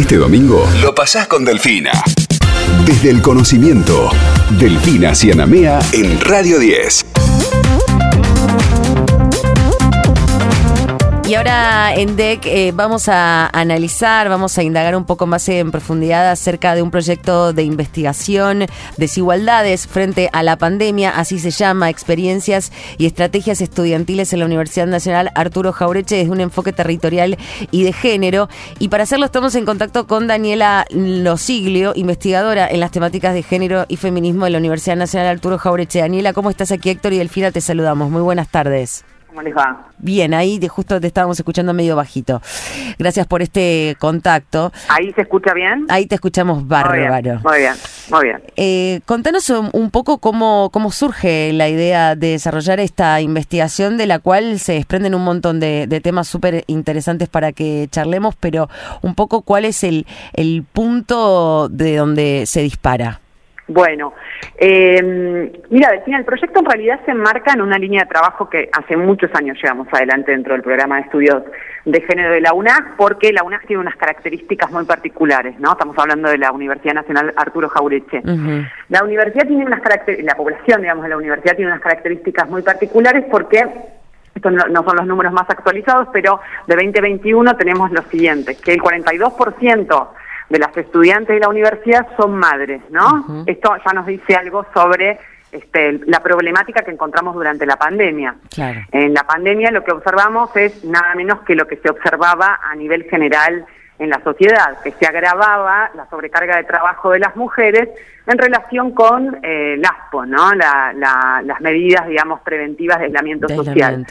Este domingo lo pasás con Delfina. Desde el conocimiento, Delfina Cianamea en Radio 10. Y ahora en DEC eh, vamos a analizar, vamos a indagar un poco más en profundidad acerca de un proyecto de investigación, desigualdades frente a la pandemia, así se llama, experiencias y estrategias estudiantiles en la Universidad Nacional Arturo Jaureche desde un enfoque territorial y de género. Y para hacerlo estamos en contacto con Daniela Losiglio, investigadora en las temáticas de género y feminismo de la Universidad Nacional Arturo Jaureche. Daniela, ¿cómo estás aquí? Héctor y Delfina te saludamos. Muy buenas tardes. ¿Cómo les va? Bien, ahí de justo te estábamos escuchando medio bajito. Gracias por este contacto. ¿Ahí se escucha bien? Ahí te escuchamos bárbaro. Muy bien, muy bien. Eh, contanos un, poco cómo, cómo surge la idea de desarrollar esta investigación de la cual se desprenden un montón de, temas súper interesantes para que charlemos, pero un poco cuál es el, el punto de donde se dispara. Bueno, eh, mira, Delfina, el proyecto en realidad se enmarca en una línea de trabajo que hace muchos años llevamos adelante dentro del programa de estudios de género de la UNAC, porque la UNAC tiene unas características muy particulares, ¿no? Estamos hablando de la Universidad Nacional Arturo Jaureche. La universidad tiene unas características, la población, digamos, de la universidad tiene unas características muy particulares porque estos no, no, son los números más actualizados, pero de 2021 tenemos los siguientes, que el 42% de las estudiantes de la universidad son madres, ¿no? Esto ya nos dice algo sobre este, la problemática que encontramos durante la pandemia. En la pandemia lo que observamos es nada menos que lo que se observaba a nivel general en la sociedad, que se agravaba la sobrecarga de trabajo de las mujeres en relación con eh, el ASPO, ¿no? las medidas, digamos, preventivas de aislamiento, social.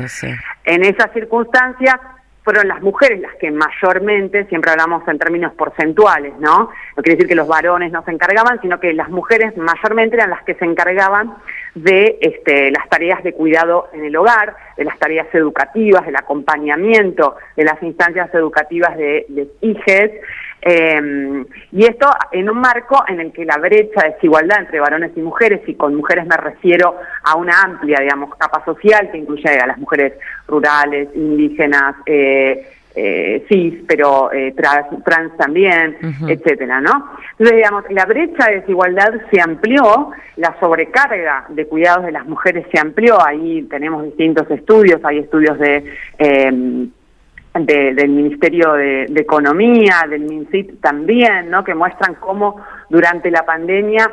En esas circunstancias, fueron las mujeres las que mayormente, siempre hablamos en términos porcentuales, ¿no? No quiere decir que los varones no se encargaban, sino que las mujeres mayormente eran las que se encargaban de este, las tareas de cuidado en el hogar, de las tareas educativas, del acompañamiento de las instancias educativas de, de hijes, eh, y esto en un marco en el que la brecha de desigualdad entre varones y mujeres, y con mujeres me refiero a una amplia, digamos, capa social que incluye a las mujeres rurales, indígenas, eh, eh, cis, pero eh, trans, también, etcétera, ¿no? Entonces, digamos, la brecha de desigualdad se amplió, la sobrecarga de cuidados de las mujeres se amplió, ahí tenemos distintos estudios, hay estudios de eh, del Ministerio de, Economía, del MINCIT también, ¿no? que muestran cómo durante la pandemia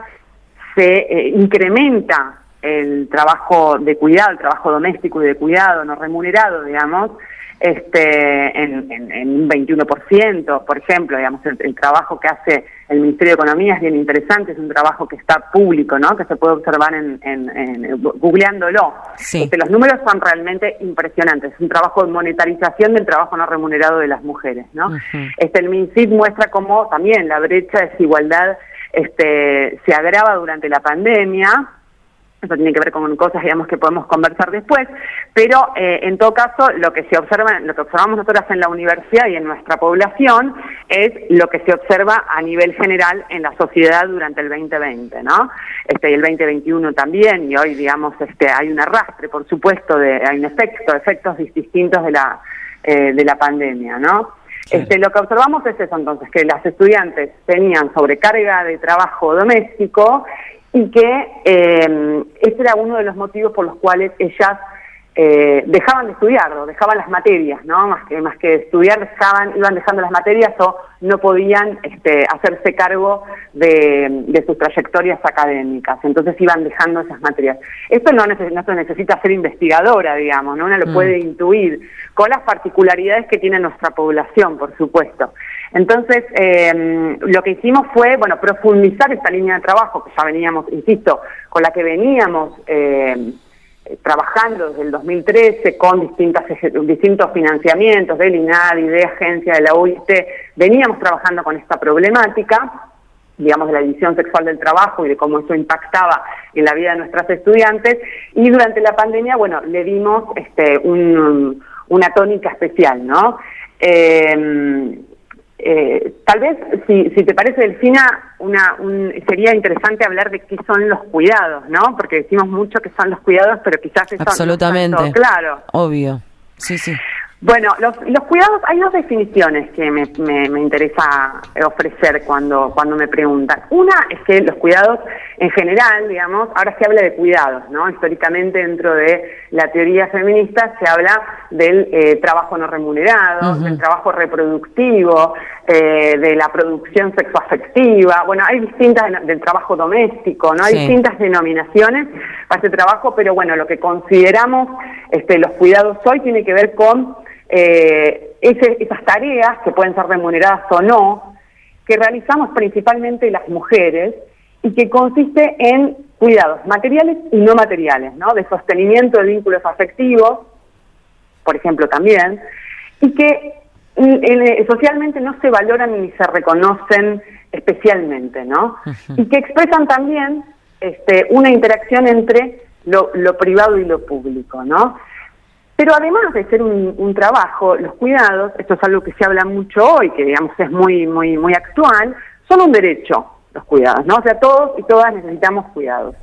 se eh, incrementa el trabajo de cuidado, el trabajo doméstico y de cuidado no remunerado, digamos, este, en, en, un 21%, por ejemplo, digamos, el, trabajo que hace el Ministerio de Economía es bien interesante, es un trabajo que está público, ¿no? Que se puede observar en, en, googleándolo. Este, los números son realmente impresionantes, es un trabajo de monetarización del trabajo no remunerado de las mujeres, ¿no? Este, el MINCID muestra cómo también la brecha de desigualdad este, se agrava durante la pandemia, eso tiene que ver con cosas, digamos, que podemos conversar después, pero eh, en todo caso, lo que se observa, lo que observamos nosotras en la universidad y en nuestra población es lo que se observa a nivel general en la sociedad durante el 2020, ¿no? Este, y el 2021 también, y hoy, digamos, este, hay un arrastre, por supuesto, de, hay un efecto, efectos distintos de la, eh, de la pandemia, ¿no? Este, lo que observamos es eso entonces, que las estudiantes tenían sobrecarga de trabajo doméstico y que eh, ese era uno de los motivos por los cuales ellas eh, dejaban de estudiar, dejaban las materias, ¿no? Más que, más que estudiar, dejaban, iban dejando las materias o no podían este, hacerse cargo de, sus trayectorias académicas, entonces iban dejando esas materias. Esto no, no se necesita ser investigadora, digamos, ¿no? Una lo mm. puede intuir, con las particularidades que tiene nuestra población, por supuesto. Entonces, eh, lo que hicimos fue, bueno, profundizar esta línea de trabajo que ya veníamos, insisto, con la que veníamos eh, trabajando desde el 2013 con distintas, distintos financiamientos del INADI, de agencia de la OIT, veníamos trabajando con esta problemática digamos, de la división sexual del trabajo y de cómo eso impactaba en la vida de nuestras estudiantes. Y durante la pandemia, bueno, le dimos este, una tónica especial, ¿no? Eh, eh, tal vez, si, si te parece, Delfina, una, sería interesante hablar de qué son los cuidados, ¿no? Porque decimos mucho que son los cuidados, pero quizás eso Absolutamente. claro. Obvio. Sí, sí. Bueno, los, los, cuidados, hay dos definiciones que me, me, interesa ofrecer cuando, cuando me preguntan. Una es que los cuidados en general, digamos, ahora se habla de cuidados, ¿no? Históricamente dentro de la teoría feminista se habla del eh, trabajo no remunerado, del trabajo reproductivo, eh, de la producción sexoafectiva, bueno, hay distintas, del trabajo doméstico, ¿no? Hay distintas denominaciones para ese trabajo, pero bueno, lo que consideramos este, los cuidados hoy tiene que ver con eh, esas tareas, que pueden ser remuneradas o no, que realizamos principalmente las mujeres y que consiste en cuidados materiales y no materiales, ¿no? De sostenimiento de vínculos afectivos, por ejemplo, también, y que mm, eh, socialmente no se valoran ni se reconocen especialmente, ¿no? Y que expresan también este, una interacción entre lo, lo privado y lo público, ¿no? Pero además de ser un, trabajo, los cuidados, esto es algo que se habla mucho hoy, que digamos es muy, muy, muy actual, son un derecho los cuidados, ¿no? O sea, todos y todas necesitamos cuidados.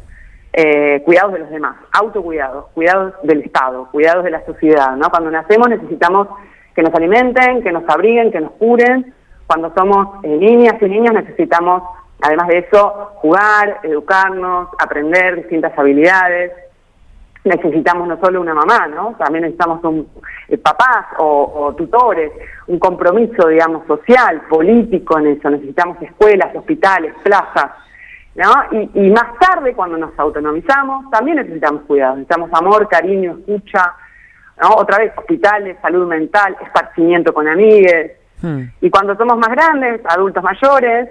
Eh, cuidados de los demás, autocuidados, cuidados del Estado, cuidados de la sociedad, ¿no? Cuando nacemos necesitamos que nos alimenten, que nos abriguen, que nos curen. Cuando somos eh, niñas y niños necesitamos, además de eso, jugar, educarnos, aprender distintas habilidades necesitamos no solo una mamá, ¿no? También necesitamos un, eh, papás o, tutores, un compromiso, digamos, social, político en eso. Necesitamos escuelas, hospitales, plazas, ¿no? Y, más tarde, cuando nos autonomizamos, también necesitamos cuidado. Necesitamos amor, cariño, escucha, ¿no? Otra vez, hospitales, salud mental, esparcimiento con amigues. Hmm. Y cuando somos más grandes, adultos mayores,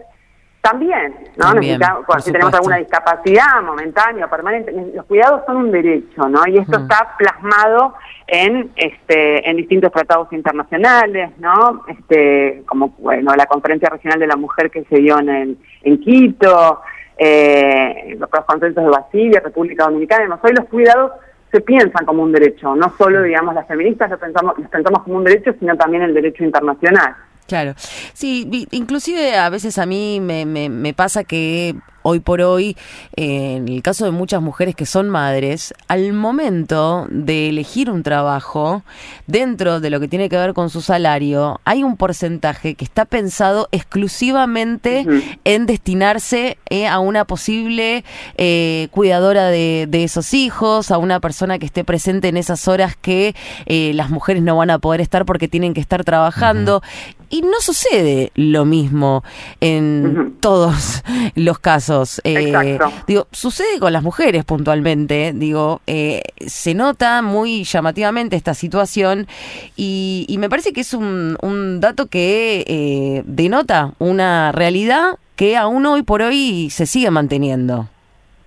también, ¿no? Necesitamos, si tenemos alguna discapacidad momentánea o permanente, los cuidados son un derecho, ¿no? Y esto mm. está plasmado en este en distintos tratados internacionales, ¿no? Este como bueno, la Conferencia Regional de la Mujer que se dio en en Quito, eh, los consensos de Basilia, República Dominicana, no hoy los cuidados se piensan como un derecho, no solo digamos las feministas lo pensamos los pensamos como un derecho, sino también el derecho internacional. Claro, sí, inclusive a veces a mí me, me, me pasa que hoy por hoy, en el caso de muchas mujeres que son madres, al momento de elegir un trabajo, dentro de lo que tiene que ver con su salario, hay un porcentaje que está pensado exclusivamente en destinarse eh, a una posible eh, cuidadora de, esos hijos, a una persona que esté presente en esas horas que eh, las mujeres no van a poder estar porque tienen que estar trabajando. Y no sucede lo mismo en todos los casos. Eh, digo, sucede con las mujeres puntualmente. Digo, eh, se nota muy llamativamente esta situación y, me parece que es un, un dato que eh, denota una realidad que aún hoy por hoy se sigue manteniendo.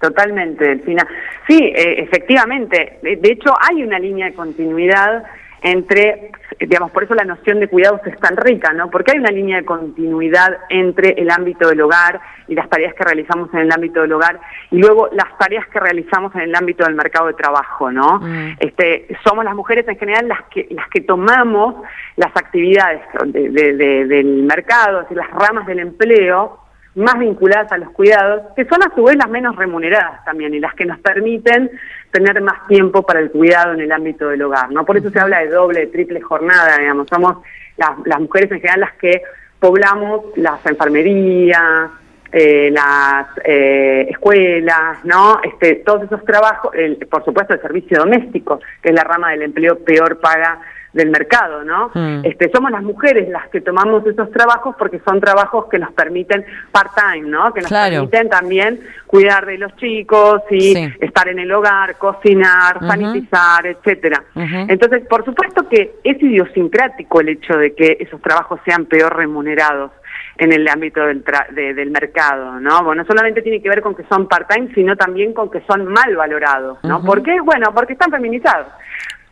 Totalmente, Delfina. Sí, efectivamente. De hecho, hay una línea de continuidad entre, digamos, por eso la noción de cuidados es tan rica, ¿no? Porque hay una línea de continuidad entre el ámbito del hogar y las tareas que realizamos en el ámbito del hogar y luego las tareas que realizamos en el ámbito del mercado de trabajo, ¿no? Mm. Este, somos las mujeres en general las que las que tomamos las actividades del mercado, es decir, las ramas del empleo más vinculadas a los cuidados, que son a su vez las menos remuneradas también y las que nos permiten tener más tiempo para el cuidado en el ámbito del hogar, ¿no? Por eso se habla de doble, triple jornada, digamos, somos las, las mujeres en general las que poblamos las enfermerías, eh, las eh, escuelas, ¿no? Este, todos esos trabajos, el, por supuesto el servicio doméstico, que es la rama del empleo peor paga del mercado, ¿no? Mm. Este, somos las mujeres las que tomamos esos trabajos porque son trabajos que nos permiten part-time, ¿no? Que nos permiten también cuidar de los chicos y estar en el hogar, cocinar, sanitizar, etcétera. Entonces, por supuesto que es idiosincrático el hecho de que esos trabajos sean peor remunerados en el ámbito del, del mercado, ¿no? Bueno, no solamente tiene que ver con que son part-time, sino también con que son mal valorados, ¿no? ¿Por qué? Bueno, porque están feminizados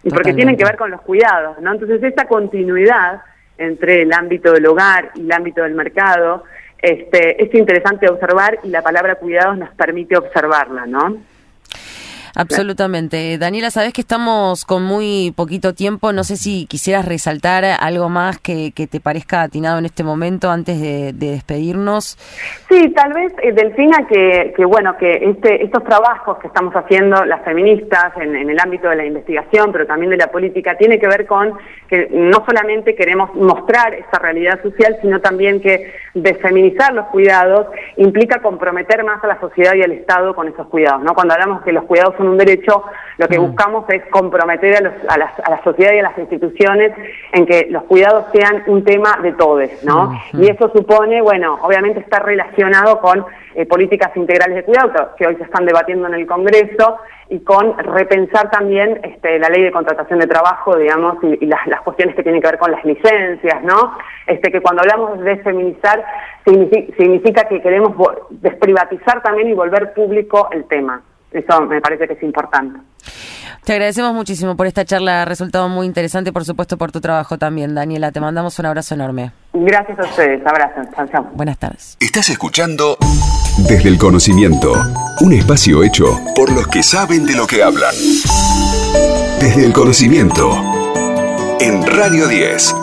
y porque tienen que ver con los cuidados, ¿no? Entonces esa continuidad entre el ámbito del hogar y el ámbito del mercado este, es interesante observar y la palabra cuidados nos permite observarla, ¿no? Absolutamente. Daniela, sabes que estamos con muy poquito tiempo. No sé si quisieras resaltar algo más que, te parezca atinado en este momento antes de, despedirnos. Sí, tal vez, eh, Delfina, que, que bueno, que este, estos trabajos que estamos haciendo las feministas en, en el ámbito de la investigación, pero también de la política, tiene que ver con que no solamente queremos mostrar esa realidad social, sino también que desfeminizar los cuidados implica comprometer más a la sociedad y al Estado con esos cuidados. ¿no? Cuando hablamos que los cuidados son un derecho, lo que mm. buscamos es comprometer a, la, sociedad y a las instituciones en que los cuidados sean un tema de todos. ¿no? Mm, y eso supone, bueno, obviamente está relacionado con eh, políticas integrales de cuidado que hoy se están debatiendo en el Congreso y con repensar también este, la ley de contratación de trabajo, digamos, y, las, cuestiones que tienen que ver con las licencias, ¿no? Este, que cuando hablamos de feminizar significa, que queremos desprivatizar también y volver público el tema. Eso me parece que es importante. Te agradecemos muchísimo por esta charla, ha resultado muy interesante, por supuesto, por tu trabajo también, Daniela. Te mandamos un abrazo enorme. Gracias a ustedes, abrazos. Chao, Buenas tardes. Estás escuchando Desde el Conocimiento, un espacio hecho por los que saben de lo que hablan. Desde el Conocimiento, en Radio 10.